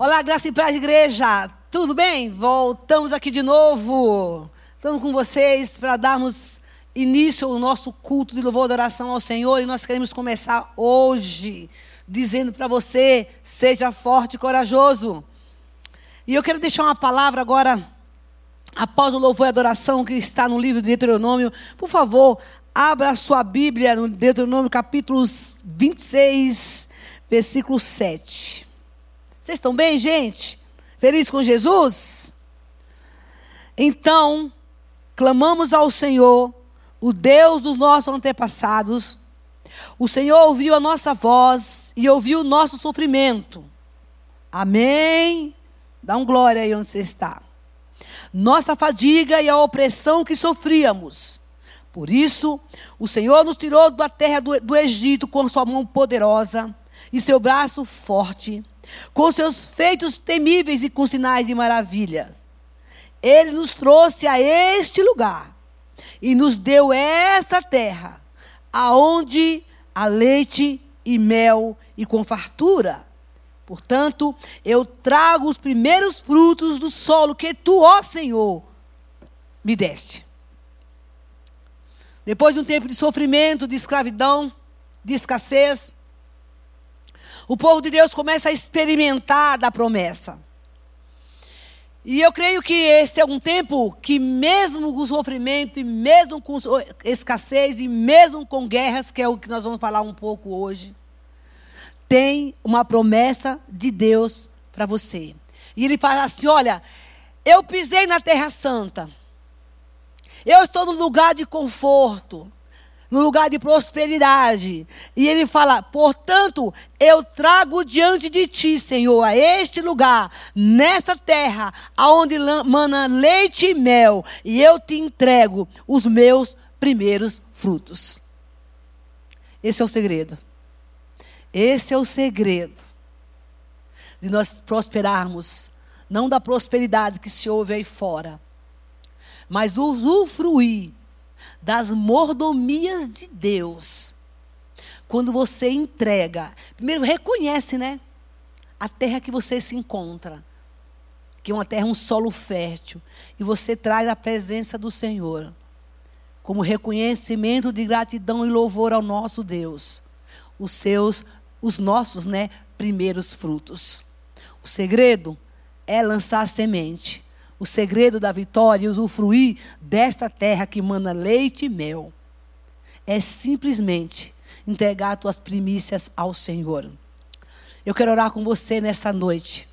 Olá, graça e paz, igreja. Tudo bem? Voltamos aqui de novo. Estamos com vocês para darmos início ao nosso culto de louvor e adoração ao Senhor. E nós queremos começar hoje dizendo para você: seja forte e corajoso. E eu quero deixar uma palavra agora, após o louvor e adoração que está no livro de Deuteronômio. Por favor, abra a sua Bíblia no Deuteronômio capítulo 26, versículo 7. Vocês estão bem, gente? Feliz com Jesus? Então, clamamos ao Senhor, o Deus dos nossos antepassados. O Senhor ouviu a nossa voz e ouviu o nosso sofrimento. Amém. Dá um glória aí onde você está. Nossa fadiga e a opressão que sofríamos. Por isso, o Senhor nos tirou da terra do, do Egito com sua mão poderosa e seu braço forte com seus feitos temíveis e com sinais de maravilhas. Ele nos trouxe a este lugar e nos deu esta terra, aonde há leite e mel e com fartura. Portanto, eu trago os primeiros frutos do solo que tu, ó Senhor, me deste. Depois de um tempo de sofrimento, de escravidão, de escassez, o povo de Deus começa a experimentar da promessa. E eu creio que esse é um tempo que, mesmo com sofrimento, e mesmo com escassez, e mesmo com guerras, que é o que nós vamos falar um pouco hoje, tem uma promessa de Deus para você. E ele fala assim: olha, eu pisei na Terra Santa, eu estou no lugar de conforto, no lugar de prosperidade. E ele fala: portanto, eu trago diante de ti, Senhor, a este lugar, nessa terra, aonde mana leite e mel, e eu te entrego os meus primeiros frutos. Esse é o segredo. Esse é o segredo de nós prosperarmos, não da prosperidade que se ouve aí fora, mas usufruir das mordomias de Deus. Quando você entrega, primeiro reconhece, né? A terra que você se encontra, que é uma terra, um solo fértil, e você traz a presença do Senhor, como reconhecimento de gratidão e louvor ao nosso Deus, os seus, os nossos, né, primeiros frutos. O segredo é lançar a semente o segredo da vitória e usufruir desta terra que manda leite e mel é simplesmente entregar tuas primícias ao Senhor. Eu quero orar com você nessa noite.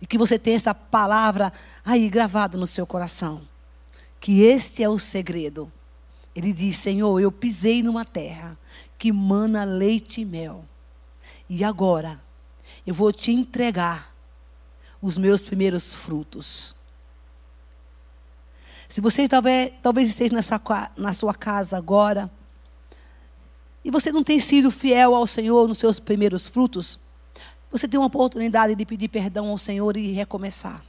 E que você tenha essa palavra aí gravada no seu coração. Que este é o segredo. Ele diz: Senhor, eu pisei numa terra que mana leite e mel. E agora eu vou te entregar os meus primeiros frutos. Se você talvez, talvez esteja nessa, na sua casa agora, e você não tem sido fiel ao Senhor nos seus primeiros frutos, você tem uma oportunidade de pedir perdão ao Senhor e recomeçar,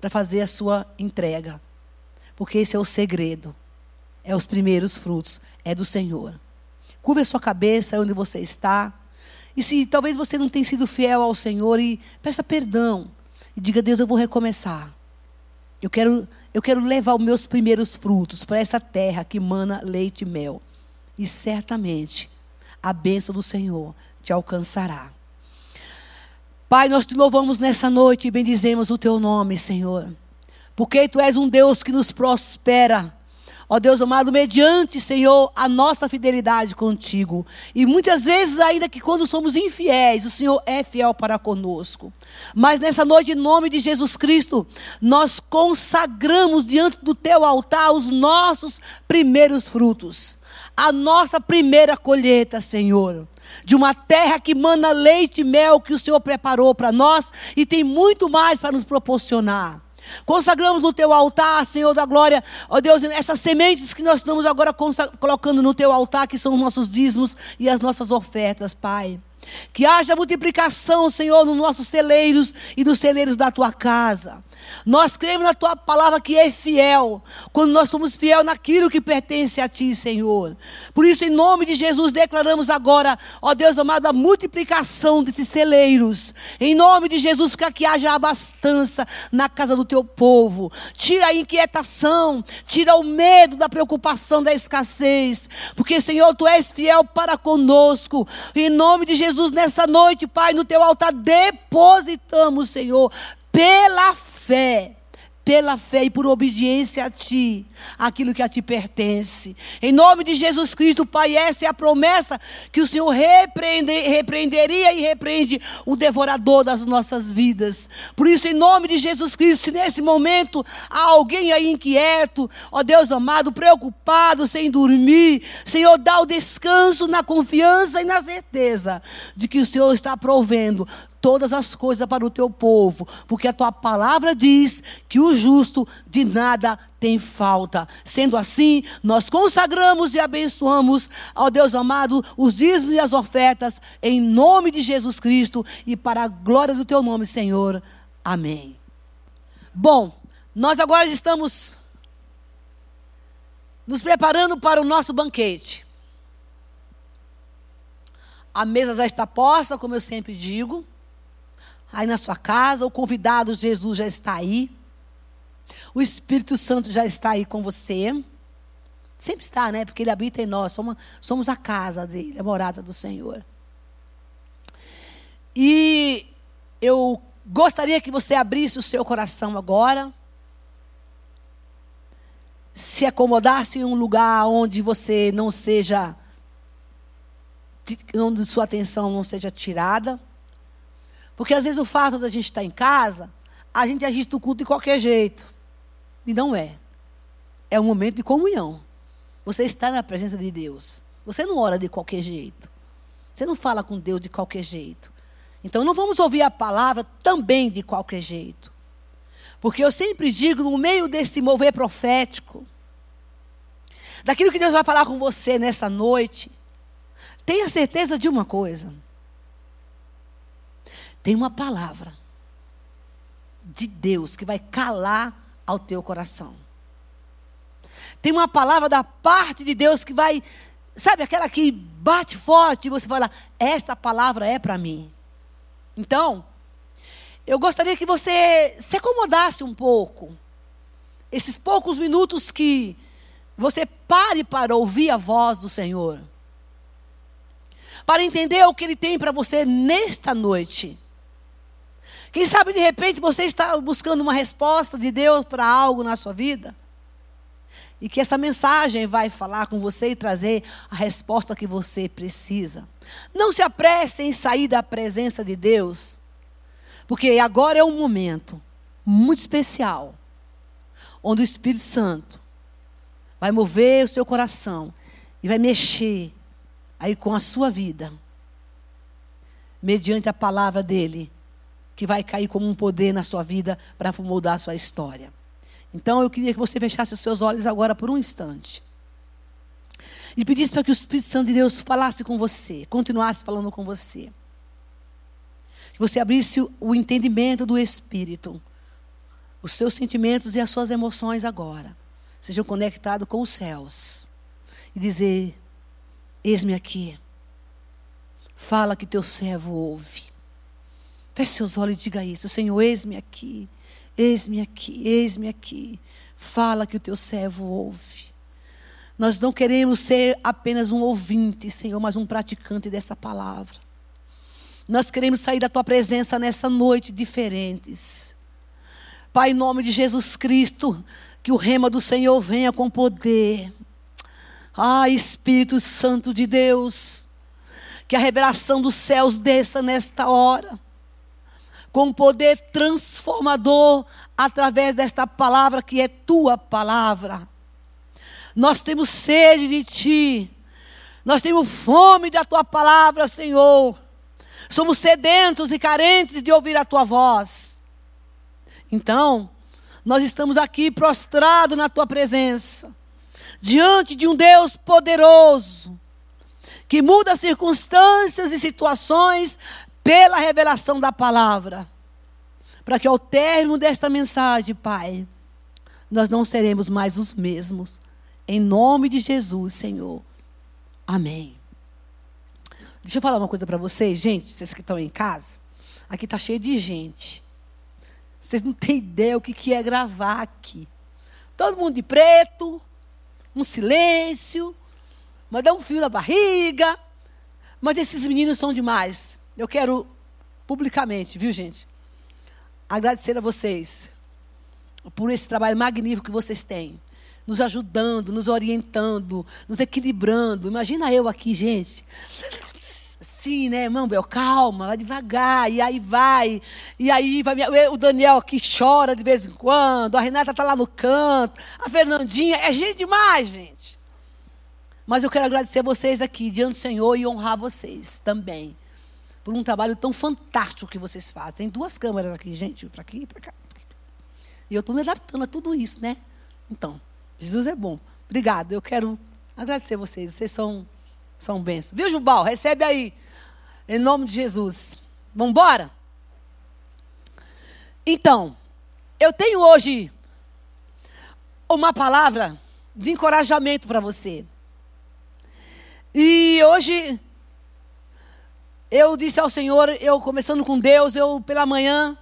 para fazer a sua entrega, porque esse é o segredo, é os primeiros frutos, é do Senhor. Curva a sua cabeça onde você está. E se talvez você não tenha sido fiel ao Senhor e peça perdão e diga: Deus, eu vou recomeçar. Eu quero, eu quero levar os meus primeiros frutos para essa terra que mana leite e mel. E certamente a bênção do Senhor te alcançará. Pai, nós te louvamos nessa noite e bendizemos o teu nome, Senhor. Porque tu és um Deus que nos prospera Ó Deus amado, mediante, Senhor, a nossa fidelidade contigo. E muitas vezes, ainda que quando somos infiéis, o Senhor é fiel para conosco. Mas nessa noite, em nome de Jesus Cristo, nós consagramos diante do teu altar os nossos primeiros frutos. A nossa primeira colheita, Senhor de uma terra que mana leite e mel que o Senhor preparou para nós e tem muito mais para nos proporcionar. Consagramos no teu altar, Senhor da glória, ó Deus, essas sementes que nós estamos agora colocando no teu altar, que são os nossos dízimos e as nossas ofertas, Pai. Que haja multiplicação, Senhor, nos nossos celeiros e nos celeiros da tua casa. Nós cremos na tua palavra que é fiel, quando nós somos fiel naquilo que pertence a ti, Senhor. Por isso, em nome de Jesus, declaramos agora, ó Deus amado, a multiplicação desses celeiros. Em nome de Jesus, para que haja abastança na casa do teu povo. Tira a inquietação, tira o medo da preocupação da escassez, porque, Senhor, tu és fiel para conosco. Em nome de Jesus, nessa noite, Pai, no teu altar, depositamos, Senhor, pela fé pela fé e por obediência a Ti, aquilo que a Ti pertence. Em nome de Jesus Cristo, Pai, essa é a promessa que o Senhor repreende, repreenderia e repreende o devorador das nossas vidas. Por isso, em nome de Jesus Cristo, se nesse momento há alguém aí inquieto, ó Deus amado, preocupado, sem dormir, Senhor, dá o descanso na confiança e na certeza de que o Senhor está provendo todas as coisas para o teu povo, porque a tua palavra diz que o justo de nada tem falta. Sendo assim, nós consagramos e abençoamos ao Deus amado os dízimos e as ofertas em nome de Jesus Cristo e para a glória do teu nome, Senhor. Amém. Bom, nós agora estamos nos preparando para o nosso banquete. A mesa já está posta, como eu sempre digo aí na sua casa, o convidado Jesus já está aí. O Espírito Santo já está aí com você. Sempre está, né? Porque ele habita em nós, somos, somos a casa dele, a morada do Senhor. E eu gostaria que você abrisse o seu coração agora. Se acomodasse em um lugar onde você não seja, onde sua atenção não seja tirada. Porque às vezes o fato da gente estar em casa, a gente agita o culto de qualquer jeito. E não é. É um momento de comunhão. Você está na presença de Deus. Você não ora de qualquer jeito. Você não fala com Deus de qualquer jeito. Então não vamos ouvir a palavra também de qualquer jeito. Porque eu sempre digo, no meio desse mover profético, daquilo que Deus vai falar com você nessa noite, tenha certeza de uma coisa tem uma palavra de Deus que vai calar ao teu coração. Tem uma palavra da parte de Deus que vai, sabe, aquela que bate forte e você fala: Esta palavra é para mim. Então, eu gostaria que você se acomodasse um pouco. Esses poucos minutos que você pare para ouvir a voz do Senhor. Para entender o que Ele tem para você nesta noite. Quem sabe de repente você está buscando uma resposta de Deus para algo na sua vida? E que essa mensagem vai falar com você e trazer a resposta que você precisa. Não se apresse em sair da presença de Deus, porque agora é um momento muito especial, onde o Espírito Santo vai mover o seu coração e vai mexer aí com a sua vida, mediante a palavra dele que vai cair como um poder na sua vida para mudar a sua história. Então eu queria que você fechasse os seus olhos agora por um instante. E pedisse para que o Espírito Santo de Deus falasse com você, continuasse falando com você. Que você abrisse o entendimento do Espírito. Os seus sentimentos e as suas emoções agora sejam conectados com os céus. E dizer: Eis-me aqui. Fala que teu servo ouve. Feche seus olhos e diga isso. Senhor, eis-me aqui. Eis-me aqui, eis-me aqui. Fala que o teu servo ouve. Nós não queremos ser apenas um ouvinte, Senhor, mas um praticante dessa palavra. Nós queremos sair da tua presença nessa noite diferentes. Pai, em nome de Jesus Cristo, que o rema do Senhor venha com poder. Ah, Espírito Santo de Deus, que a revelação dos céus desça nesta hora com poder transformador através desta palavra que é tua palavra. Nós temos sede de ti. Nós temos fome da tua palavra, Senhor. Somos sedentos e carentes de ouvir a tua voz. Então, nós estamos aqui prostrados na tua presença, diante de um Deus poderoso, que muda circunstâncias e situações pela revelação da palavra. para que ao término desta mensagem, Pai, nós não seremos mais os mesmos. Em nome de Jesus, Senhor. Amém. Deixa eu falar uma coisa para vocês, gente, vocês que estão em casa. Aqui está cheio de gente. Vocês não têm ideia o que, que é gravar aqui. Todo mundo de preto, um silêncio, mas dá um fio na barriga. Mas esses meninos são demais. Eu quero publicamente, viu, gente? Agradecer a vocês por esse trabalho magnífico que vocês têm. Nos ajudando, nos orientando, nos equilibrando. Imagina eu aqui, gente. Sim, né, irmão Bel? Calma, vai devagar. E aí vai. E aí vai. O Daniel aqui chora de vez em quando. A Renata está lá no canto. A Fernandinha. É gente demais, gente. Mas eu quero agradecer a vocês aqui, diante do Senhor, e honrar vocês também. Por um trabalho tão fantástico que vocês fazem. Tem duas câmeras aqui, gente, para aqui e para cá. E eu estou me adaptando a tudo isso, né? Então, Jesus é bom. Obrigado. Eu quero agradecer vocês. Vocês são, são bênçãos. Viu, Jubal? Recebe aí. Em nome de Jesus. Vamos embora? Então, eu tenho hoje uma palavra de encorajamento para você. E hoje eu disse ao Senhor, eu começando com Deus, eu pela manhã,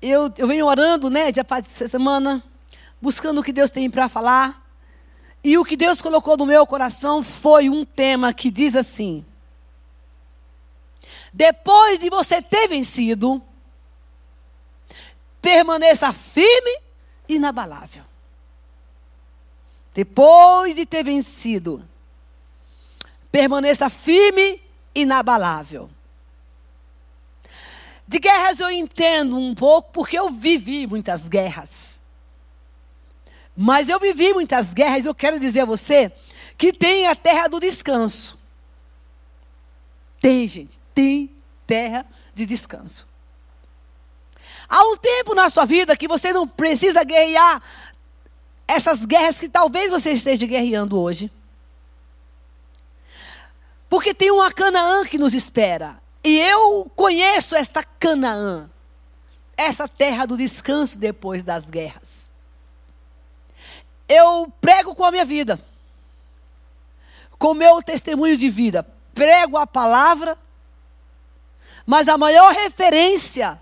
eu, eu venho orando, né, de essa semana, buscando o que Deus tem para falar. E o que Deus colocou no meu coração foi um tema que diz assim: Depois de você ter vencido, permaneça firme e inabalável. Depois de ter vencido, permaneça firme inabalável. De guerras eu entendo um pouco, porque eu vivi muitas guerras. Mas eu vivi muitas guerras, eu quero dizer a você que tem a terra do descanso. Tem, gente, tem terra de descanso. Há um tempo na sua vida que você não precisa guerrear essas guerras que talvez você esteja guerreando hoje. Porque tem uma Canaã que nos espera. E eu conheço esta Canaã, essa terra do descanso depois das guerras. Eu prego com a minha vida, com o meu testemunho de vida, prego a palavra, mas a maior referência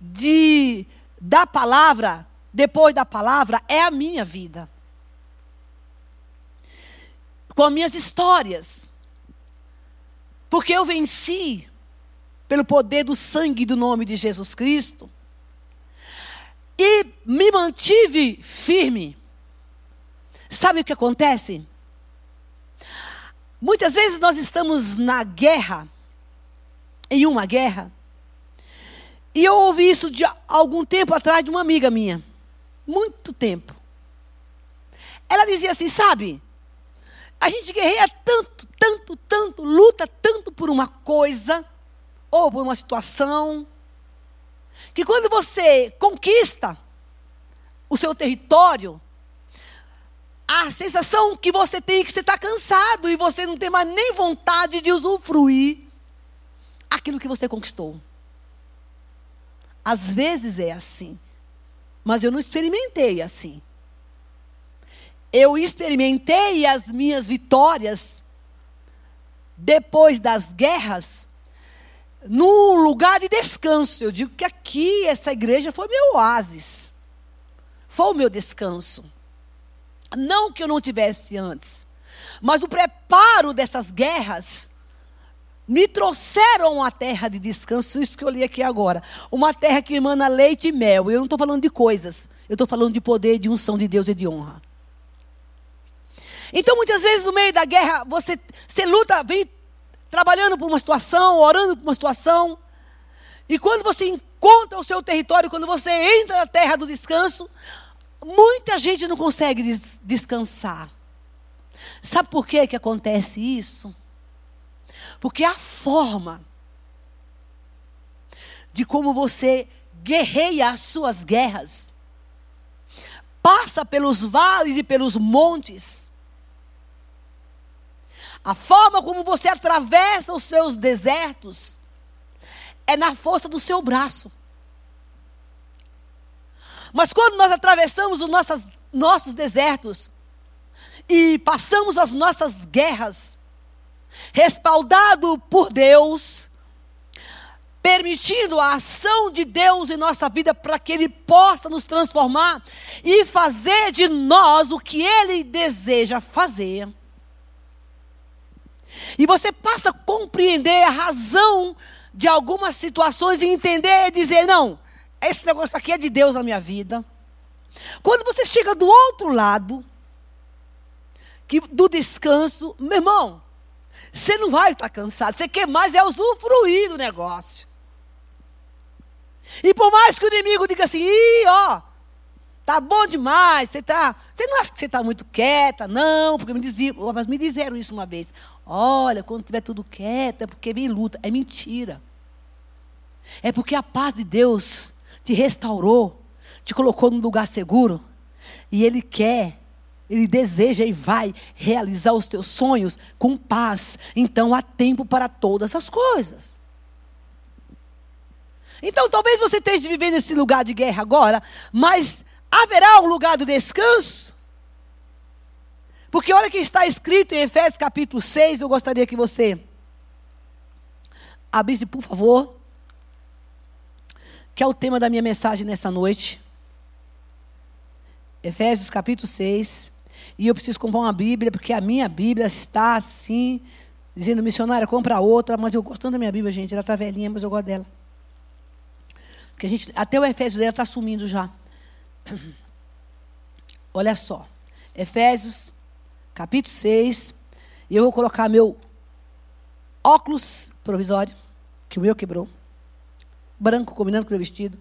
de da palavra, depois da palavra, é a minha vida. Com as minhas histórias. Porque eu venci pelo poder do sangue do nome de Jesus Cristo e me mantive firme. Sabe o que acontece? Muitas vezes nós estamos na guerra, em uma guerra, e eu ouvi isso de algum tempo atrás de uma amiga minha, muito tempo. Ela dizia assim: sabe, a gente guerreia tanto, tanto, tanto, luta tanto por uma coisa ou por uma situação, que quando você conquista o seu território, a sensação que você tem é que você está cansado e você não tem mais nem vontade de usufruir aquilo que você conquistou. Às vezes é assim, mas eu não experimentei assim eu experimentei as minhas vitórias depois das guerras num lugar de descanso. Eu digo que aqui, essa igreja foi meu oásis. Foi o meu descanso. Não que eu não tivesse antes, mas o preparo dessas guerras me trouxeram a terra de descanso, isso que eu li aqui agora. Uma terra que emana leite e mel. Eu não estou falando de coisas, eu estou falando de poder, de unção de Deus e de honra. Então, muitas vezes, no meio da guerra, você, você luta, vem trabalhando por uma situação, orando por uma situação. E quando você encontra o seu território, quando você entra na terra do descanso, muita gente não consegue des descansar. Sabe por que, que acontece isso? Porque a forma de como você guerreia as suas guerras passa pelos vales e pelos montes a forma como você atravessa os seus desertos é na força do seu braço. Mas quando nós atravessamos os nossos, nossos desertos e passamos as nossas guerras, respaldado por Deus, permitindo a ação de Deus em nossa vida para que Ele possa nos transformar e fazer de nós o que Ele deseja fazer. E você passa a compreender a razão de algumas situações e entender e dizer: não, esse negócio aqui é de Deus na minha vida. Quando você chega do outro lado, que, do descanso, meu irmão, você não vai estar cansado, você quer mais é usufruir do negócio. E por mais que o inimigo diga assim, Ih, ó, tá bom demais, você tá, você não acha que você está muito quieta? Não, porque me diziam, mas me disseram isso uma vez. Olha, quando tiver tudo quieto é porque vem luta. É mentira. É porque a paz de Deus te restaurou, te colocou num lugar seguro, e Ele quer ele deseja e vai realizar os teus sonhos com paz. Então há tempo para todas as coisas. Então, talvez você esteja vivendo esse lugar de guerra agora, mas haverá um lugar do descanso? Porque olha que está escrito em Efésios capítulo 6, eu gostaria que você abrisse, por favor, que é o tema da minha mensagem nessa noite. Efésios capítulo 6. E eu preciso comprar uma Bíblia, porque a minha Bíblia está assim, dizendo, missionária, compra outra, mas eu gosto tanto da minha Bíblia, gente. Ela está velhinha, mas eu gosto dela. Que a gente, até o Efésios dela está sumindo já. Olha só. Efésios, capítulo 6. E eu vou colocar meu óculos provisório, que o meu quebrou. Branco, combinando com o meu vestido.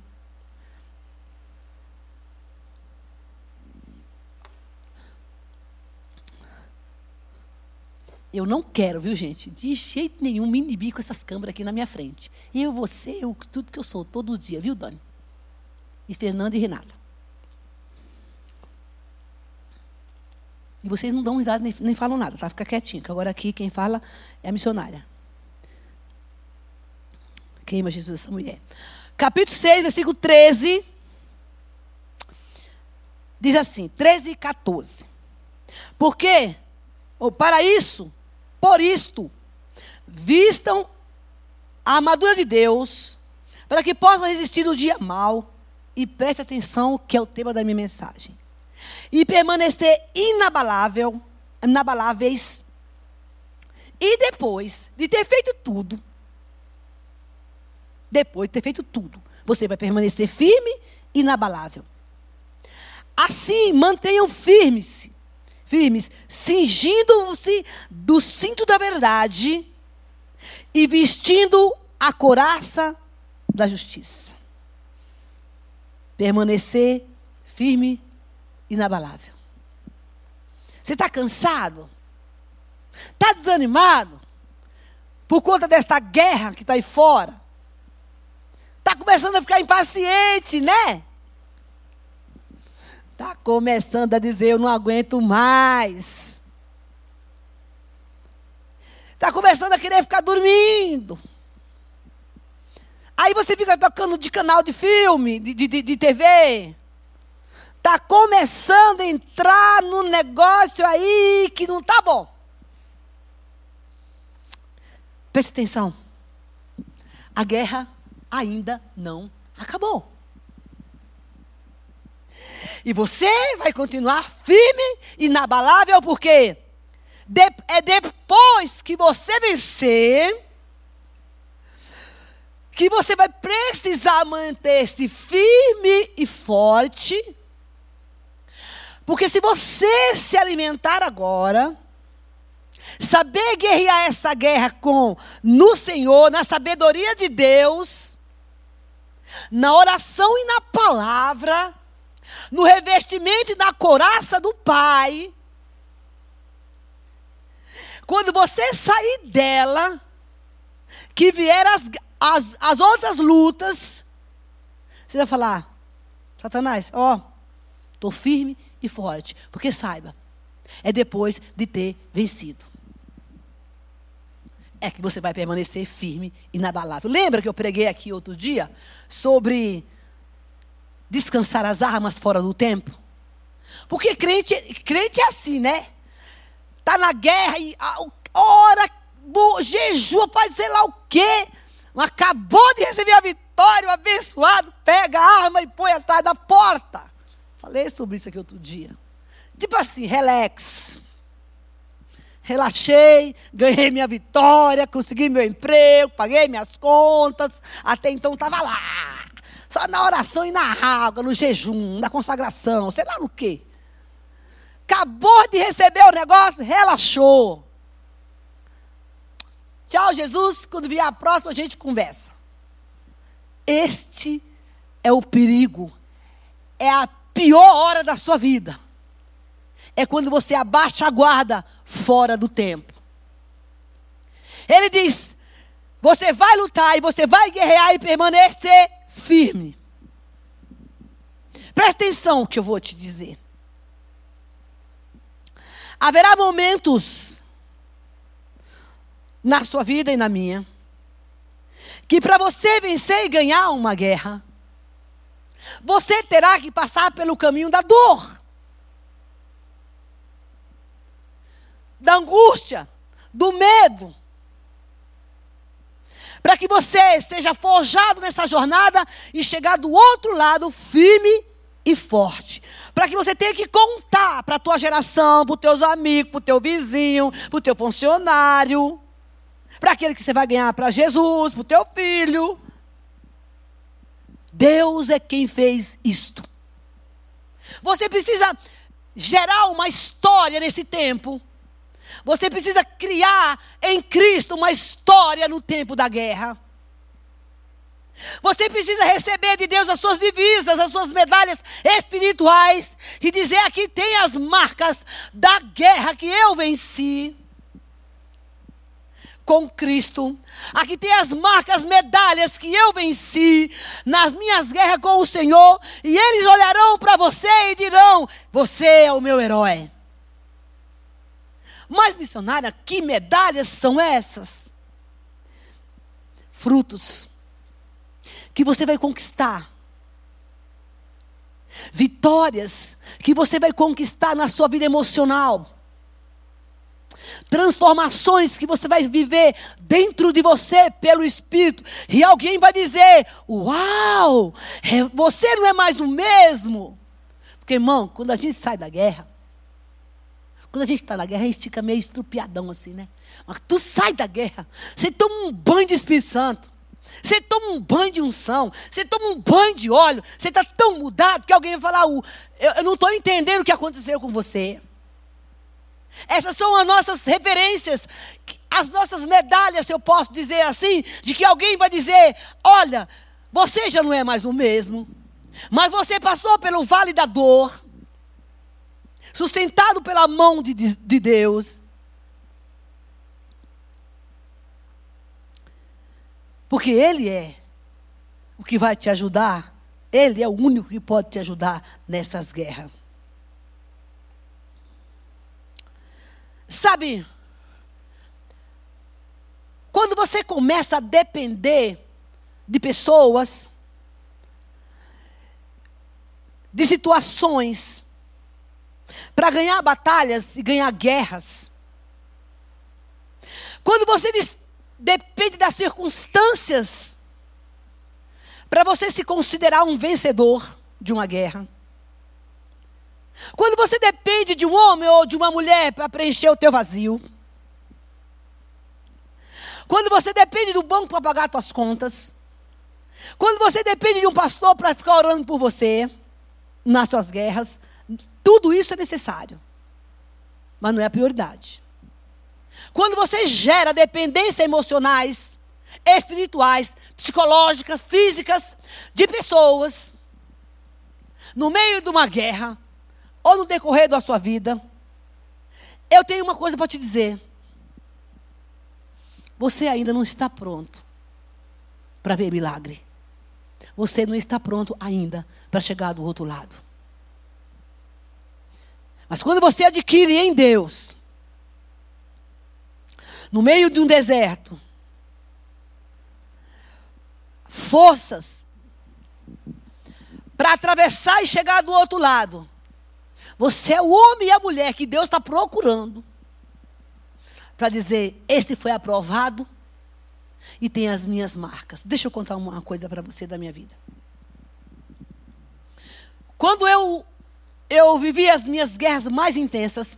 Eu não quero, viu, gente? De jeito nenhum me inibir com essas câmeras aqui na minha frente. Eu, você, eu, tudo que eu sou, todo dia, viu, Dani? E Fernanda e Renata. E vocês não dão risada nem, nem falam nada, tá? Fica quietinho, que agora aqui quem fala é a missionária. Queima Jesus essa mulher. Capítulo 6, versículo 13. Diz assim, 13 e 14. Porque, ou para isso, por isto, vistam a armadura de Deus, para que possam resistir no dia mal, e preste atenção, que é o tema da minha mensagem. E permanecer inabalável, inabaláveis, e depois de ter feito tudo, depois de ter feito tudo, você vai permanecer firme e inabalável. Assim, mantenham firmes firmes, cingindo-se do cinto da verdade e vestindo a coraça da justiça. Permanecer firme inabalável. Você está cansado? Está desanimado? Por conta desta guerra que está aí fora? Está começando a ficar impaciente, né? Está começando a dizer: Eu não aguento mais. Está começando a querer ficar dormindo. Aí você fica tocando de canal de filme, de, de, de TV. Está começando a entrar no negócio aí que não está bom. Preste atenção. A guerra ainda não acabou. E você vai continuar firme, inabalável, porque de, é depois que você vencer que você vai precisar manter-se firme e forte. Porque se você se alimentar agora, saber guerrear essa guerra com no Senhor, na sabedoria de Deus, na oração e na palavra, no revestimento e na coraça do Pai, quando você sair dela, que vier as, as, as outras lutas, você vai falar: Satanás, ó, estou firme e forte. Porque saiba, é depois de ter vencido. É que você vai permanecer firme e inabalável. Lembra que eu preguei aqui outro dia sobre descansar as armas fora do tempo? Porque crente, crente é assim, né? Tá na guerra e a, ora, bo, jejua, faz sei lá o quê. Acabou de receber a vitória, o abençoado pega a arma e põe atrás da porta. Falei sobre isso aqui outro dia. Tipo assim, relax. Relaxei, ganhei minha vitória, consegui meu emprego, paguei minhas contas. Até então estava lá. Só na oração e na água, no jejum, na consagração, sei lá no quê. Acabou de receber o negócio, relaxou. Tchau, Jesus. Quando vier a próxima, a gente conversa. Este é o perigo. É a pior hora da sua vida. É quando você abaixa a guarda fora do tempo. Ele diz: você vai lutar e você vai guerrear e permanecer firme. Presta atenção no que eu vou te dizer. Haverá momentos na sua vida e na minha que para você vencer e ganhar uma guerra, você terá que passar pelo caminho da dor, da angústia, do medo. Para que você seja forjado nessa jornada e chegar do outro lado firme e forte. Para que você tenha que contar para a tua geração, para os teus amigos, para o teu vizinho, para o teu funcionário, para aquele que você vai ganhar para Jesus, para o teu filho. Deus é quem fez isto. Você precisa gerar uma história nesse tempo. Você precisa criar em Cristo uma história no tempo da guerra. Você precisa receber de Deus as suas divisas, as suas medalhas espirituais e dizer: aqui tem as marcas da guerra que eu venci com Cristo. Aqui tem as marcas, medalhas que eu venci nas minhas guerras com o Senhor. E eles olharão para você e dirão: Você é o meu herói. Mas, missionária, que medalhas são essas? Frutos que você vai conquistar. Vitórias que você vai conquistar na sua vida emocional. Transformações que você vai viver dentro de você pelo Espírito. E alguém vai dizer: Uau, é, você não é mais o mesmo. Porque, irmão, quando a gente sai da guerra, quando a gente está na guerra, a gente fica meio estrupiadão assim, né? Mas tu sai da guerra, você toma um banho de Espírito Santo. Você toma um banho de unção, você toma um banho de óleo, você está tão mudado que alguém vai falar: eu, eu não estou entendendo o que aconteceu com você. Essas são as nossas referências, as nossas medalhas, se eu posso dizer assim, de que alguém vai dizer: olha, você já não é mais o mesmo, mas você passou pelo vale da dor, sustentado pela mão de, de Deus. Porque Ele é o que vai te ajudar. Ele é o único que pode te ajudar nessas guerras. Sabe, quando você começa a depender de pessoas, de situações, para ganhar batalhas e ganhar guerras, quando você diz, depende das circunstâncias para você se considerar um vencedor de uma guerra. Quando você depende de um homem ou de uma mulher para preencher o teu vazio. Quando você depende do banco para pagar suas contas. Quando você depende de um pastor para ficar orando por você nas suas guerras, tudo isso é necessário. Mas não é a prioridade. Quando você gera dependência emocionais, espirituais, psicológicas, físicas de pessoas, no meio de uma guerra, ou no decorrer da sua vida, eu tenho uma coisa para te dizer. Você ainda não está pronto para ver milagre. Você não está pronto ainda para chegar do outro lado. Mas quando você adquire em Deus no meio de um deserto, forças para atravessar e chegar do outro lado. Você é o homem e a mulher que Deus está procurando para dizer: Este foi aprovado e tem as minhas marcas. Deixa eu contar uma coisa para você da minha vida. Quando eu, eu vivi as minhas guerras mais intensas,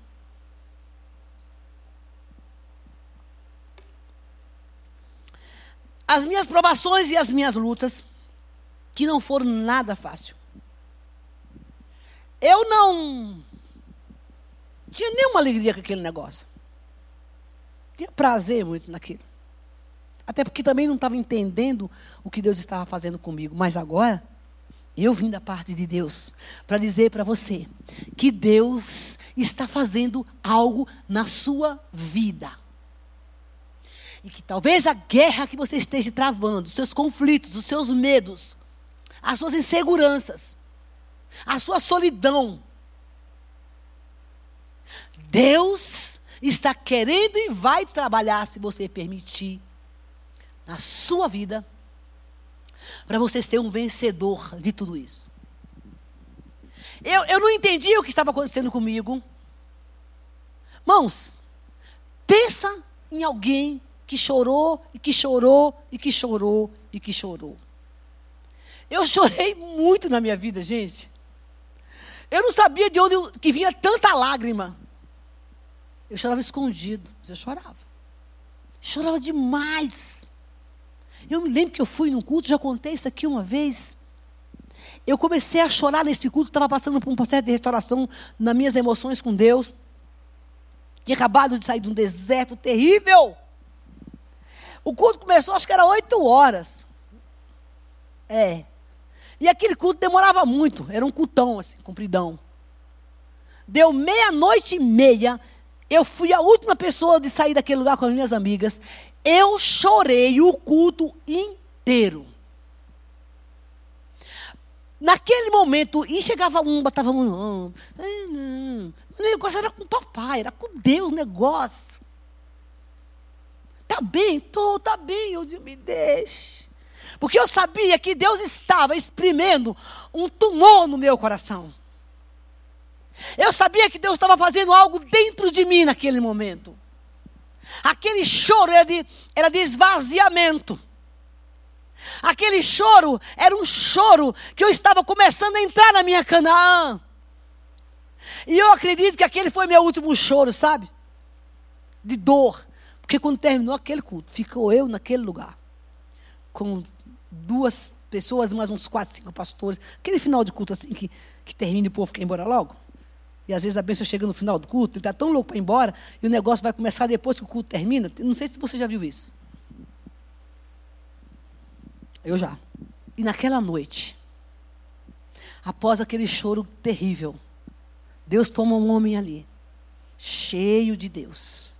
as minhas provações e as minhas lutas, que não foram nada fácil. Eu não tinha nenhuma alegria com aquele negócio. Tinha prazer muito naquilo. Até porque também não estava entendendo o que Deus estava fazendo comigo. Mas agora, eu vim da parte de Deus para dizer para você que Deus está fazendo algo na sua vida. E que talvez a guerra que você esteja travando, os seus conflitos, os seus medos, as suas inseguranças, a sua solidão, Deus está querendo e vai trabalhar, se você permitir, na sua vida, para você ser um vencedor de tudo isso. Eu, eu não entendi o que estava acontecendo comigo. Mãos, pensa em alguém que chorou e que chorou e que chorou e que chorou. Eu chorei muito na minha vida, gente. Eu não sabia de onde que vinha tanta lágrima. Eu chorava escondido, mas eu chorava. Chorava demais. Eu me lembro que eu fui num culto, já contei isso aqui uma vez. Eu comecei a chorar nesse culto, estava passando por um processo de restauração nas minhas emoções com Deus. Tinha acabado de sair de um deserto terrível. O culto começou, acho que era oito horas. É. E aquele culto demorava muito, era um cultão, assim, compridão. Deu meia-noite e meia, eu fui a última pessoa de sair daquele lugar com as minhas amigas. Eu chorei o culto inteiro. Naquele momento, e chegava um, botava um. O negócio era com o papai, era com Deus o negócio. Tá bem? Tô, tá bem. Eu disse, me deixe. Porque eu sabia que Deus estava exprimendo um tumor no meu coração. Eu sabia que Deus estava fazendo algo dentro de mim naquele momento. Aquele choro era de, era de esvaziamento. Aquele choro era um choro que eu estava começando a entrar na minha Canaã. E eu acredito que aquele foi meu último choro, sabe? De dor. Porque quando terminou aquele culto, ficou eu naquele lugar. Com duas pessoas, mais uns quatro, cinco pastores. Aquele final de culto assim que, que termina e o povo quer ir embora logo. E às vezes a bênção chega no final do culto, ele está tão louco para ir embora, e o negócio vai começar depois que o culto termina. Não sei se você já viu isso. Eu já. E naquela noite, após aquele choro terrível, Deus toma um homem ali, cheio de Deus.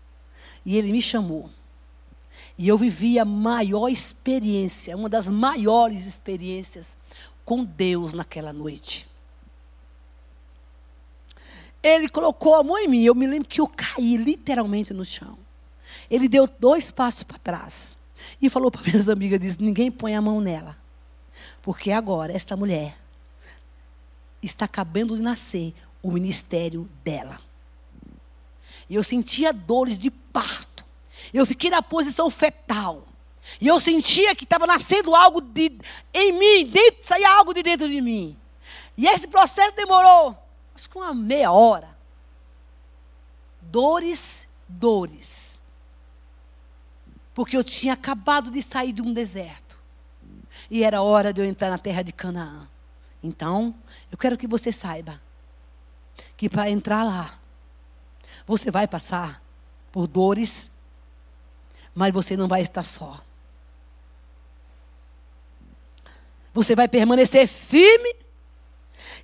E ele me chamou. E eu vivi a maior experiência, uma das maiores experiências com Deus naquela noite. Ele colocou a mão em mim. Eu me lembro que eu caí literalmente no chão. Ele deu dois passos para trás. E falou para minhas amigas: disse, ninguém põe a mão nela. Porque agora, esta mulher está acabando de nascer o ministério dela. E eu sentia dores de parto. Eu fiquei na posição fetal. E eu sentia que estava nascendo algo de, em mim, dentro, saía algo de dentro de mim. E esse processo demorou acho que uma meia hora. Dores, dores. Porque eu tinha acabado de sair de um deserto. E era hora de eu entrar na terra de Canaã. Então, eu quero que você saiba que para entrar lá, você vai passar por dores, mas você não vai estar só. Você vai permanecer firme,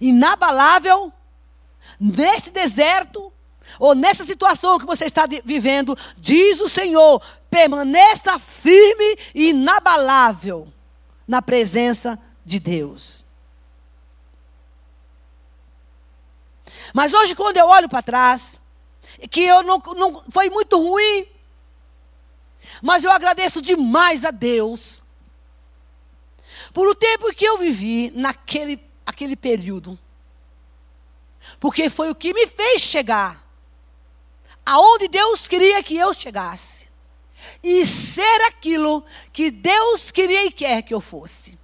inabalável neste deserto, ou nessa situação que você está vivendo, diz o Senhor: permaneça firme e inabalável na presença de Deus. Mas hoje, quando eu olho para trás, que eu não, não foi muito ruim, mas eu agradeço demais a Deus por o tempo que eu vivi naquele aquele período. Porque foi o que me fez chegar aonde Deus queria que eu chegasse. E ser aquilo que Deus queria e quer que eu fosse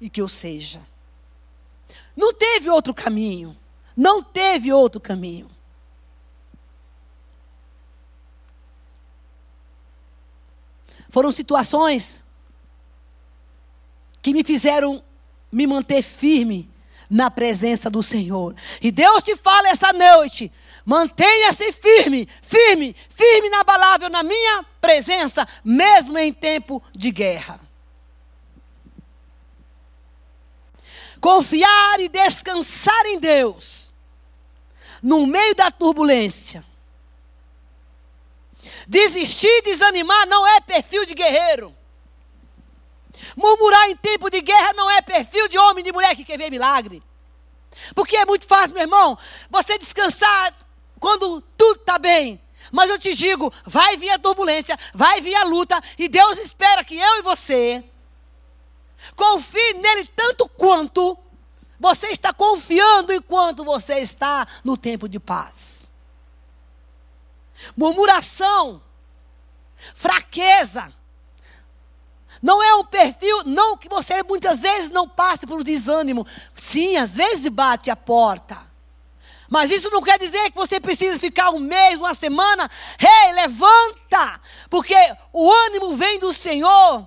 e que eu seja. Não teve outro caminho. Não teve outro caminho. Foram situações que me fizeram me manter firme na presença do Senhor. E Deus te fala essa noite: mantenha-se firme, firme, firme inabalável na minha presença, mesmo em tempo de guerra. Confiar e descansar em Deus, no meio da turbulência. Desistir, desanimar não é perfil de guerreiro. Murmurar em tempo de guerra não é perfil de homem e de mulher que quer ver milagre. Porque é muito fácil, meu irmão, você descansar quando tudo está bem. Mas eu te digo, vai vir a turbulência, vai vir a luta, e Deus espera que eu e você confie nele tanto quanto você está confiando enquanto você está no tempo de paz. Murmuração, fraqueza, não é um perfil, não que você muitas vezes não passe por desânimo. Sim, às vezes bate a porta. Mas isso não quer dizer que você precisa ficar um mês, uma semana. Rei, hey, levanta! Porque o ânimo vem do Senhor.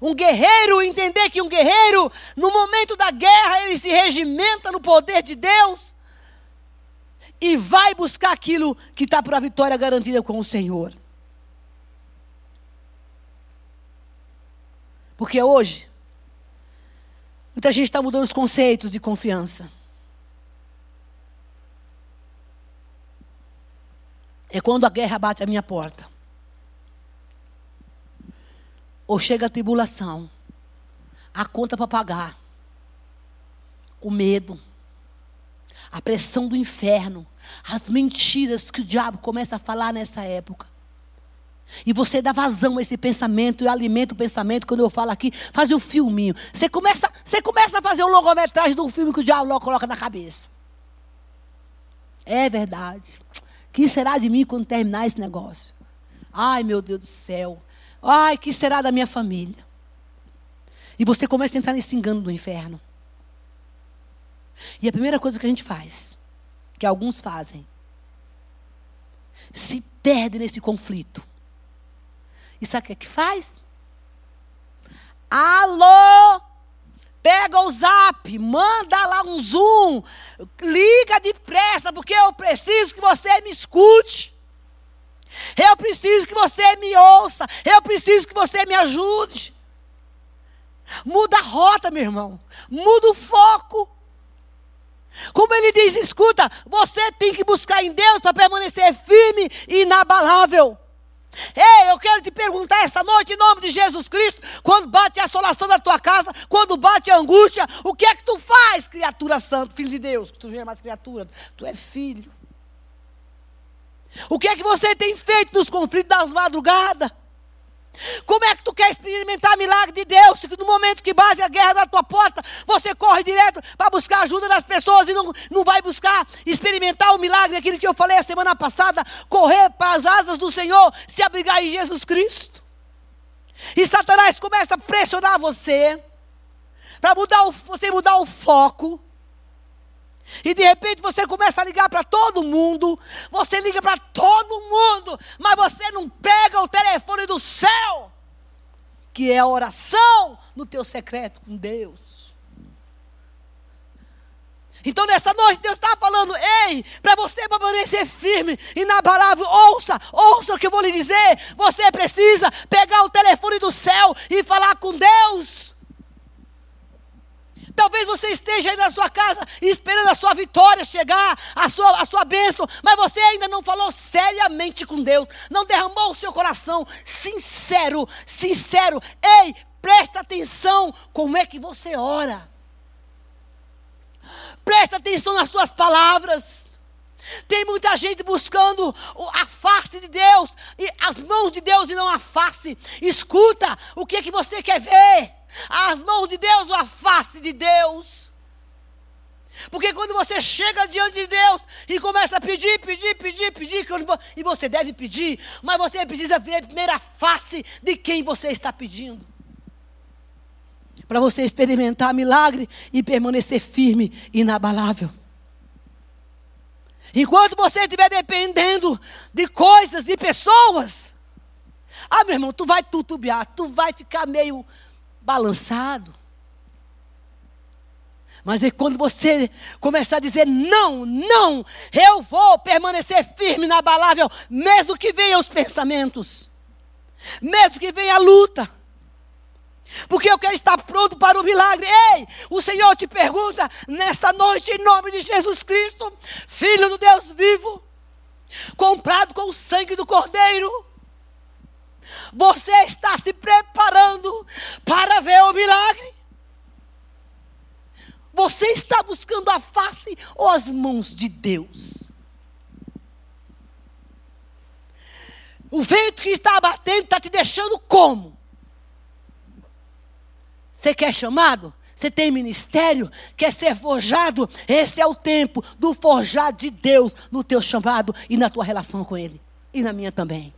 Um guerreiro, entender que um guerreiro, no momento da guerra, ele se regimenta no poder de Deus e vai buscar aquilo que está para a vitória garantida com o Senhor. Porque hoje, muita gente está mudando os conceitos de confiança. É quando a guerra bate a minha porta. Ou chega a tribulação, a conta para pagar, o medo, a pressão do inferno, as mentiras que o diabo começa a falar nessa época. E você dá vazão a esse pensamento e alimenta o pensamento. Quando eu falo aqui, faz um filminho. Você começa, você começa a fazer um longometragem um filme que o diabo coloca na cabeça. É verdade. Que será de mim quando terminar esse negócio? Ai, meu Deus do céu. Ai, que será da minha família? E você começa a entrar nesse engano do inferno. E a primeira coisa que a gente faz, que alguns fazem, se perde nesse conflito e sabe o que, é que faz? Alô! Pega o zap, manda lá um zoom, liga depressa, porque eu preciso que você me escute. Eu preciso que você me ouça. Eu preciso que você me ajude. Muda a rota, meu irmão. Muda o foco. Como ele diz, escuta, você tem que buscar em Deus para permanecer firme e inabalável. Ei, eu quero te perguntar essa noite, em nome de Jesus Cristo, quando bate a assolação da tua casa, quando bate a angústia, o que é que tu faz, criatura santa, filho de Deus? Que tu não é mais criatura, tu é filho. O que é que você tem feito nos conflitos das madrugadas? Como é que tu quer experimentar milagre de Deus? Se no momento que bate a guerra na tua porta, você corre direto para buscar ajuda das pessoas e não, não vai buscar experimentar o milagre, aquilo que eu falei a semana passada, correr para as asas do Senhor, se abrigar em Jesus Cristo. E Satanás começa a pressionar você, para mudar o, você mudar o foco. E de repente você começa a ligar para todo mundo, você liga para todo mundo, mas você não pega o telefone do céu, que é a oração no teu secreto com Deus. Então nessa noite Deus está falando, ei, para você permanecer firme, inabalável, ouça, ouça o que eu vou lhe dizer. Você precisa pegar o telefone do céu e falar com Deus. Talvez você esteja aí na sua casa esperando a sua vitória chegar, a sua, a sua bênção, mas você ainda não falou seriamente com Deus, não derramou o seu coração sincero, sincero. Ei, presta atenção como é que você ora. Presta atenção nas suas palavras. Tem muita gente buscando a face de Deus, e as mãos de Deus e não a face. Escuta, o que é que você quer ver? as mãos de Deus ou a face de Deus. Porque quando você chega diante de Deus e começa a pedir, pedir, pedir, pedir, e você deve pedir, mas você precisa ver a primeira face de quem você está pedindo. Para você experimentar milagre e permanecer firme, inabalável. Enquanto você estiver dependendo de coisas, de pessoas, ah, meu irmão, tu vai tutubiar, tu vai ficar meio balançado. Mas é quando você começar a dizer não, não, eu vou permanecer firme, inabalável, mesmo que venham os pensamentos, mesmo que venha a luta. Porque eu quero estar pronto para o milagre. Ei, o Senhor te pergunta nesta noite, em nome de Jesus Cristo, Filho do Deus vivo, comprado com o sangue do Cordeiro. Você está se preparando para ver o milagre? Você está buscando a face ou as mãos de Deus? O vento que está batendo está te deixando como? Você quer chamado? Você tem ministério? Quer ser forjado? Esse é o tempo do forjar de Deus no teu chamado e na tua relação com Ele. E na minha também.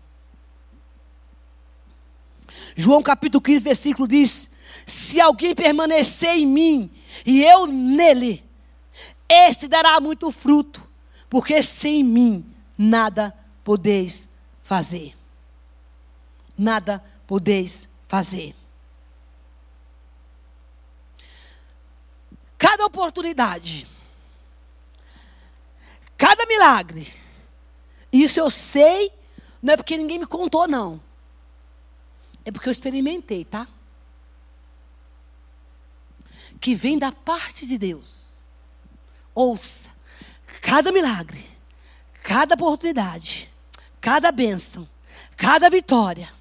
João capítulo 15, versículo diz: Se alguém permanecer em mim e eu nele, esse dará muito fruto, porque sem mim nada podeis fazer. Nada podeis fazer. Cada oportunidade, cada milagre, isso eu sei, não é porque ninguém me contou, não. É porque eu experimentei, tá? Que vem da parte de Deus. Ouça, cada milagre, cada oportunidade, cada bênção, cada vitória,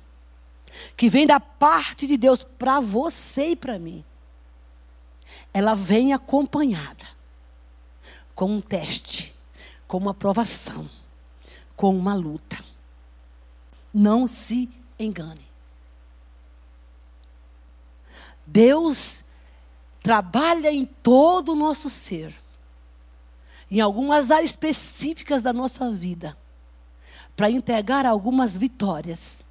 que vem da parte de Deus para você e para mim, ela vem acompanhada com um teste, com uma provação, com uma luta. Não se engane. Deus trabalha em todo o nosso ser, em algumas áreas específicas da nossa vida, para entregar algumas vitórias.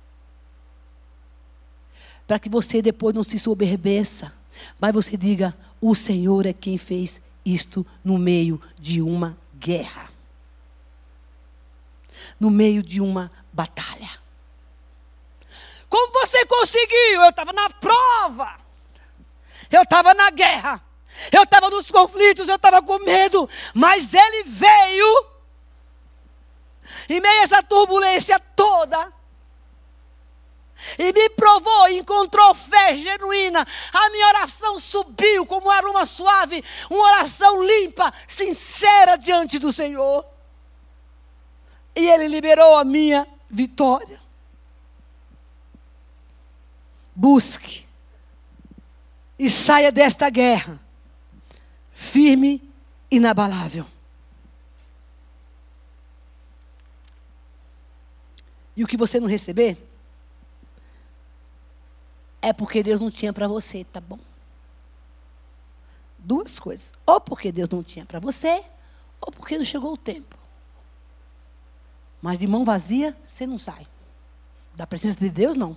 Para que você depois não se soberbeça, mas você diga: o Senhor é quem fez isto no meio de uma guerra, no meio de uma batalha. Como você conseguiu? Eu estava na prova. Eu estava na guerra, eu estava nos conflitos, eu estava com medo, mas ele veio, em meio a essa turbulência toda, e me provou, encontrou fé genuína. A minha oração subiu como um aroma suave, uma oração limpa, sincera diante do Senhor. E Ele liberou a minha vitória. Busque e saia desta guerra firme, inabalável. E o que você não receber é porque Deus não tinha para você, tá bom? Duas coisas. Ou porque Deus não tinha para você, ou porque não chegou o tempo. Mas de mão vazia, você não sai. Da presença de Deus, não.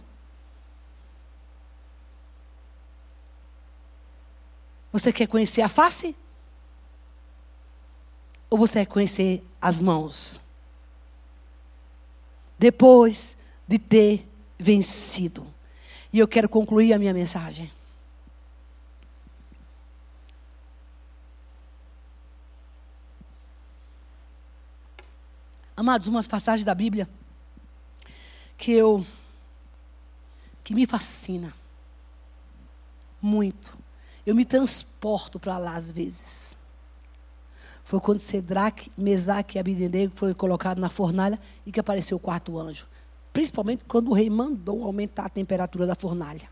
Você quer conhecer a face? Ou você quer conhecer as mãos? Depois de ter vencido. E eu quero concluir a minha mensagem. Amados, umas passagens da Bíblia que eu que me fascina muito. Eu me transporto para lá às vezes. Foi quando Cedraque, Mesaque e Abidenego foi colocado na fornalha e que apareceu o quarto anjo. Principalmente quando o rei mandou aumentar a temperatura da fornalha.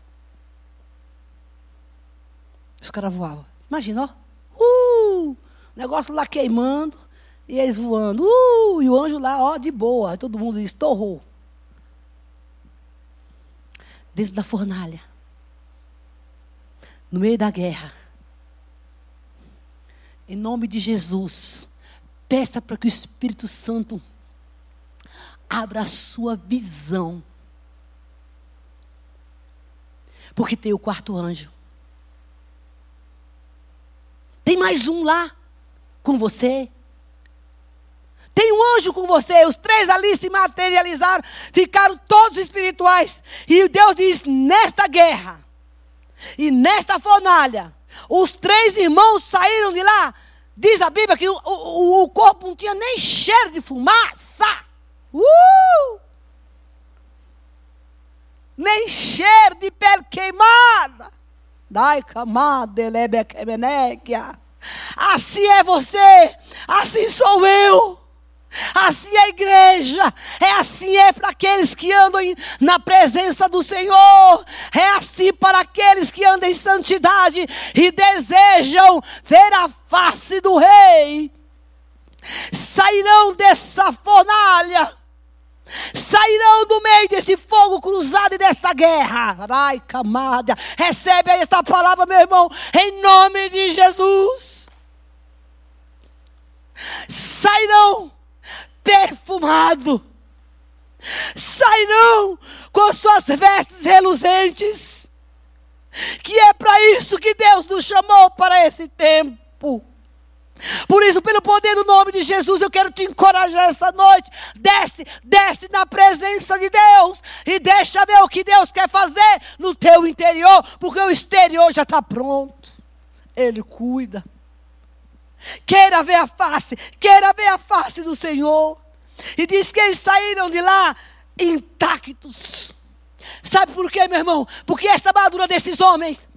Os caras voavam. Imagina, ó. Uh, negócio lá queimando e eles voando. Uh, e o anjo lá, ó, de boa. Todo mundo estourou. Dentro da fornalha no meio da guerra. Em nome de Jesus, peça para que o Espírito Santo abra a sua visão. Porque tem o quarto anjo. Tem mais um lá com você. Tem um anjo com você. Os três ali se materializaram, ficaram todos espirituais. E Deus diz: nesta guerra e nesta fornalha, os três irmãos saíram de lá. Diz a Bíblia que o, o, o corpo não tinha nem cheiro de fumaça. Uh! Nem cheiro de pele queimada. Dai camada, Assim é você, assim sou eu. Assim é a igreja, é assim é para aqueles que andam na presença do Senhor, é assim para aqueles que andam em santidade e desejam ver a face do Rei. Sairão dessa fornalha sairão do meio desse fogo cruzado e desta guerra. Ai, camada. Recebe aí esta palavra, meu irmão, em nome de Jesus. Sairão perfumado. Sairão com suas vestes reluzentes. Que é para isso que Deus nos chamou para esse tempo. Por isso, pelo poder do nome de Jesus, eu quero te encorajar essa noite. Desce, desce na presença de Deus e deixa ver o que Deus quer fazer no teu interior, porque o exterior já está pronto. Ele cuida. Queira ver a face, queira ver a face do Senhor. E diz que eles saíram de lá intactos. Sabe por quê, meu irmão? Porque essa armadura desses homens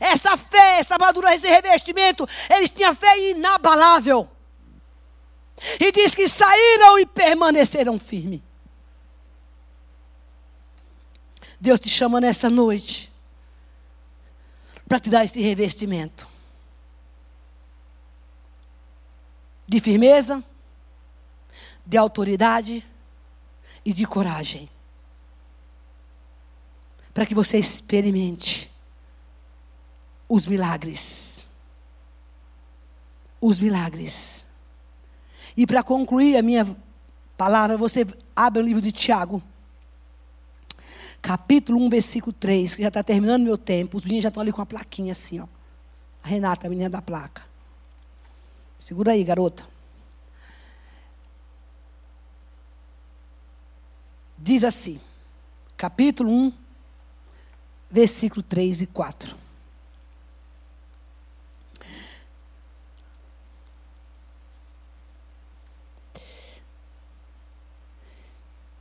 essa fé, essa madura, esse revestimento, eles tinham fé inabalável. E diz que saíram e permaneceram firmes. Deus te chama nessa noite para te dar esse revestimento de firmeza, de autoridade e de coragem. Para que você experimente os milagres. Os milagres. E para concluir a minha palavra, você abre o livro de Tiago, capítulo 1, versículo 3, que já está terminando meu tempo. Os meninos já estão ali com a plaquinha assim, ó. A Renata, a menina da placa. Segura aí, garota. Diz assim, capítulo 1, versículo 3 e 4.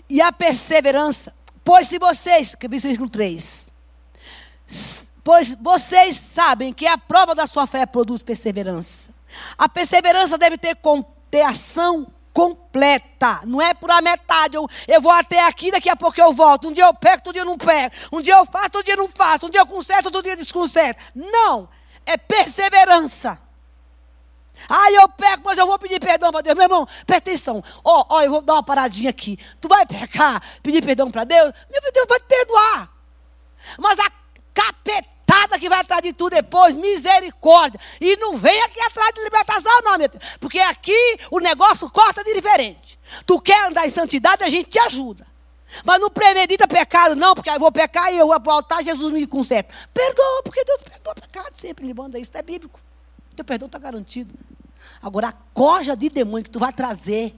E a perseverança. Pois se vocês, versículo 3. Pois vocês sabem que a prova da sua fé produz perseverança. A perseverança deve ter, ter ação completa, não é por a metade. Eu, eu vou até aqui, daqui a pouco eu volto. Um dia eu pego, outro dia eu não pego. Um dia eu faço, outro dia eu não faço. Um dia eu conserto, outro dia eu desconcerto. Não, é perseverança. Ah, eu peco, mas eu vou pedir perdão para Deus. Meu irmão, presta atenção. Ó, oh, ó, oh, eu vou dar uma paradinha aqui. Tu vai pecar, pedir perdão para Deus? Meu Deus vai te perdoar. Mas a capetada que vai atrás de tu depois, misericórdia. E não vem aqui atrás de libertação, não, meu filho. Porque aqui o negócio corta de diferente. Tu quer andar em santidade, a gente te ajuda. Mas não premedita pecado, não, porque eu vou pecar e eu vou voltar, Jesus me conserta. Perdoa, porque Deus perdoa pecado sempre, ele manda isso, é bíblico. Teu perdão está garantido. Agora, a coja de demônio que tu vai trazer,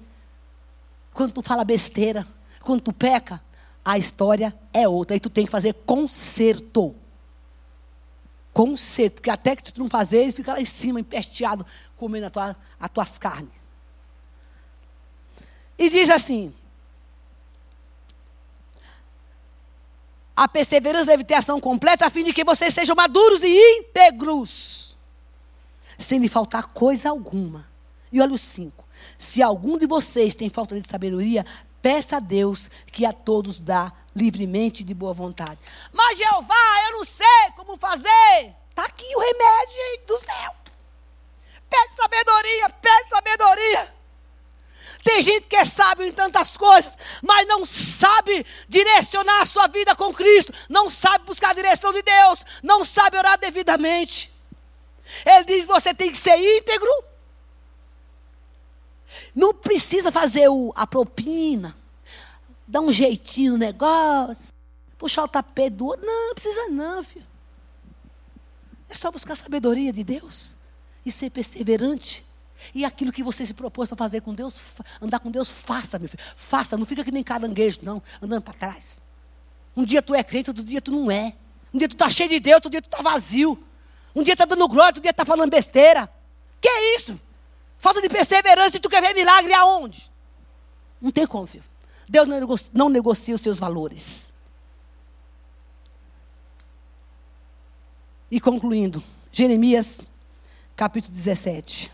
quando tu fala besteira, quando tu peca, a história é outra. Aí tu tem que fazer conserto. Conserto. Porque até que tu não fazer, eles ficam lá em cima, empesteado, comendo a tua, as tuas carnes. E diz assim: A perseverança deve ter ação completa, a fim de que vocês sejam maduros e íntegros sem lhe faltar coisa alguma. E olha o cinco. Se algum de vocês tem falta de sabedoria, peça a Deus que a todos dá livremente de boa vontade. Mas Jeová, eu não sei como fazer. Está aqui o remédio gente, do céu. Pede sabedoria, pede sabedoria. Tem gente que é sábio em tantas coisas, mas não sabe direcionar a sua vida com Cristo, não sabe buscar a direção de Deus, não sabe orar devidamente. Ele diz você tem que ser íntegro. Não precisa fazer o, a propina, dar um jeitinho no negócio, puxar o tapete do outro. Não, não precisa não, filho. É só buscar a sabedoria de Deus e ser perseverante. E aquilo que você se propôs a fazer com Deus, andar com Deus, faça, meu filho. Faça, não fica que nem caranguejo, não, andando para trás. Um dia tu é crente, outro dia tu não é. Um dia tu está cheio de Deus, outro dia tu está vazio. Um dia está dando glória, outro dia está falando besteira. Que é isso? Falta de perseverança e tu quer ver milagre aonde? Não tem como, filho. Deus não negocia, não negocia os seus valores. E concluindo, Jeremias, capítulo 17.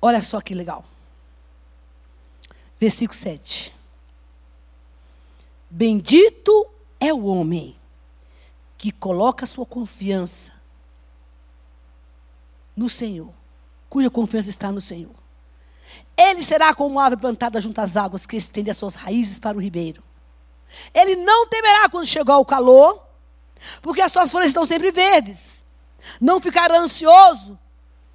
Olha só que legal. Versículo 7. Bendito é o homem que coloca sua confiança no Senhor, cuja confiança está no Senhor. Ele será como uma árvore plantada junto às águas que estende as suas raízes para o ribeiro. Ele não temerá quando chegar o calor, porque as suas folhas estão sempre verdes. Não ficará ansioso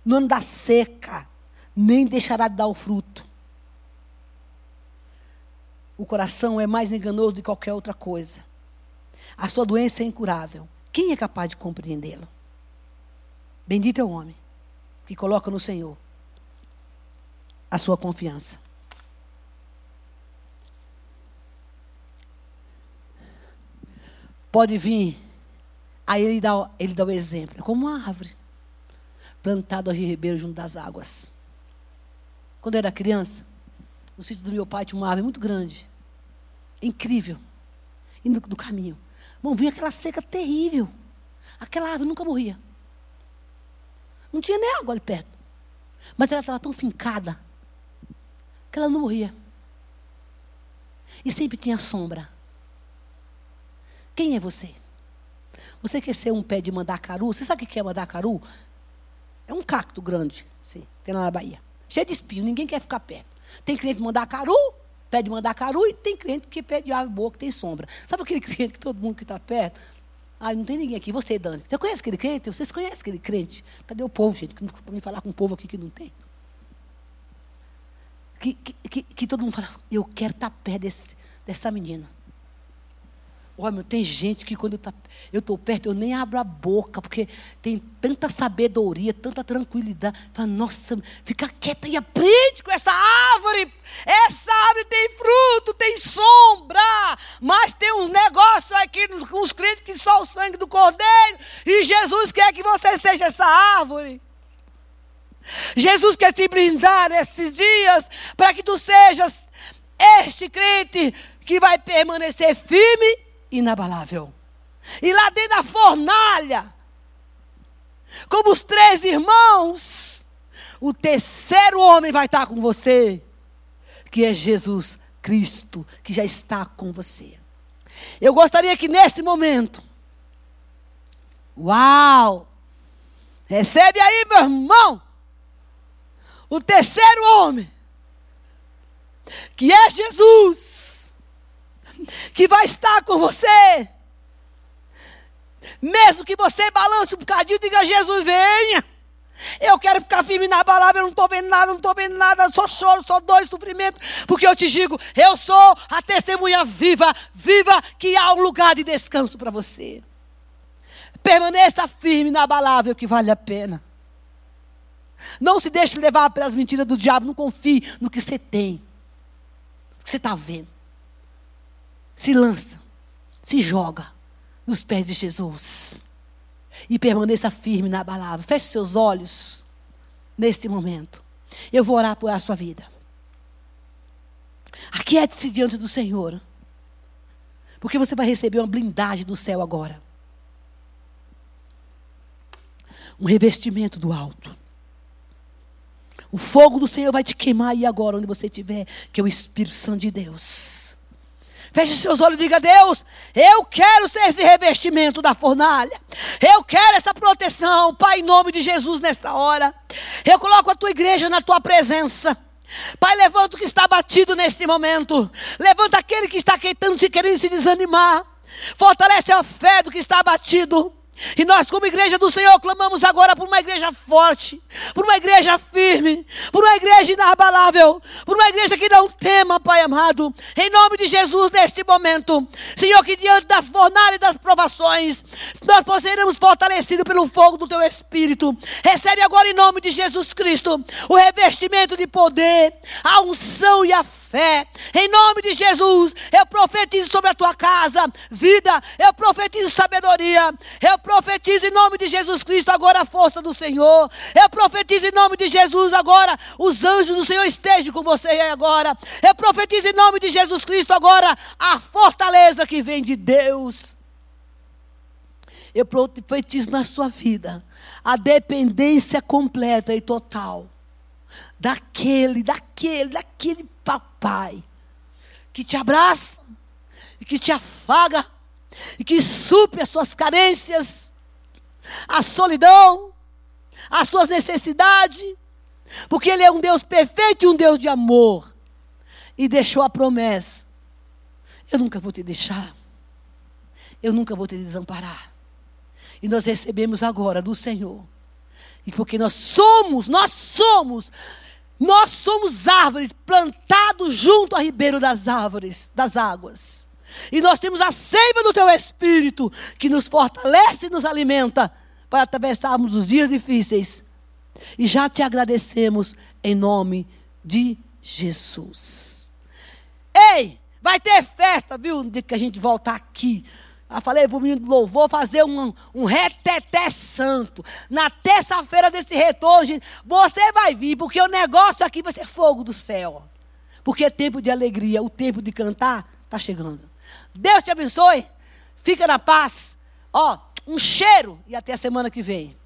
no ano da seca, nem deixará de dar o fruto. O coração é mais enganoso do que qualquer outra coisa. A sua doença é incurável. Quem é capaz de compreendê-lo? Bendito é o homem que coloca no Senhor a sua confiança. Pode vir, aí ele dá, ele dá o exemplo, é como uma árvore plantada ao ribeiro junto das águas. Quando eu era criança, no sítio do meu pai tinha uma árvore muito grande, incrível, indo do caminho. Não vinha aquela seca terrível. Aquela árvore nunca morria. Não tinha nem água ali perto. Mas ela estava tão fincada que ela não morria. E sempre tinha sombra. Quem é você? Você quer ser um pé de mandacaru? Você sabe o que é mandacaru? É um cacto grande, sim, tem lá na Bahia. Cheio de espinho, ninguém quer ficar perto. Tem cliente mandacaru, pé de mandacaru, e tem cliente que pede árvore boa, que tem sombra. Sabe aquele cliente que todo mundo que está perto ah, não tem ninguém aqui. Você, Dani. Você conhece aquele crente? Vocês conhecem aquele crente? Cadê o povo, gente? Para me falar com o povo aqui que não tem. Que, que, que, que todo mundo fala, eu quero estar perto desse, dessa menina. Olha, meu, tem gente que quando eu estou perto, eu nem abro a boca, porque tem tanta sabedoria, tanta tranquilidade. Fala, nossa, fica quieta e aprende com essa árvore. Essa árvore tem fruto, tem sombra, mas tem uns negócios aqui os crentes que só o sangue do cordeiro. E Jesus quer que você seja essa árvore. Jesus quer te brindar esses dias para que tu sejas este crente que vai permanecer firme inabalável. E lá dentro da fornalha, como os três irmãos, o terceiro homem vai estar com você, que é Jesus Cristo, que já está com você. Eu gostaria que nesse momento, uau, recebe aí, meu irmão, o terceiro homem, que é Jesus que vai estar com você. Mesmo que você balance um bocadinho, diga: Jesus, venha. Eu quero ficar firme na palavra, eu não estou vendo nada, não estou vendo nada, só choro, só dor e sofrimento, porque eu te digo, eu sou a testemunha viva, viva, que há um lugar de descanso para você. Permaneça firme na palavra, que vale a pena. Não se deixe levar pelas mentiras do diabo, não confie no que você tem, no que você está vendo se lança, se joga nos pés de Jesus. E permaneça firme na palavra. Feche seus olhos neste momento. Eu vou orar por a sua vida. Aquiete-se diante do Senhor. Porque você vai receber uma blindagem do céu agora. Um revestimento do alto. O fogo do Senhor vai te queimar aí agora, onde você estiver, que é o Espírito Santo de Deus. Feche seus olhos e diga: Deus, eu quero ser esse revestimento da fornalha. Eu quero essa proteção, Pai, em nome de Jesus, nesta hora. Eu coloco a tua igreja na tua presença. Pai, levanta o que está batido neste momento. Levanta aquele que está querendo se, querendo se desanimar. Fortalece a fé do que está batido. E nós, como igreja do Senhor, clamamos agora por uma igreja forte, por uma igreja firme, por uma igreja inabalável, por uma igreja que não tema, Pai amado. Em nome de Jesus, neste momento, Senhor, que diante das fornalhas e das provações, nós possamos fortalecidos pelo fogo do Teu Espírito. Recebe agora, em nome de Jesus Cristo, o revestimento de poder, a unção e a fé. Em nome de Jesus, eu profetizo sobre a tua casa, vida, eu profetizo sabedoria, eu profetizo em nome de Jesus Cristo agora a força do Senhor. Eu profetizo em nome de Jesus agora os anjos do Senhor estejam com você agora. Eu profetizo em nome de Jesus Cristo agora a fortaleza que vem de Deus. Eu profetizo na sua vida a dependência completa e total daquele, daquele, daquele papai que te abraça e que te afaga e que supre as suas carências, a solidão, as suas necessidades, porque Ele é um Deus perfeito e um Deus de amor. E deixou a promessa: Eu nunca vou te deixar, eu nunca vou te desamparar. E nós recebemos agora do Senhor, e porque nós somos, nós somos nós somos árvores plantados junto a ribeiro das árvores, das águas. E nós temos a seiva do teu espírito que nos fortalece e nos alimenta para atravessarmos os dias difíceis. E já te agradecemos em nome de Jesus. Ei, vai ter festa, viu? De que a gente voltar aqui eu falei para o menino do louvor fazer um, um reteté santo. Na terça-feira desse retorno, gente, você vai vir, porque o negócio aqui vai ser fogo do céu. Porque é tempo de alegria, o tempo de cantar está chegando. Deus te abençoe. Fica na paz. Ó, um cheiro e até a semana que vem.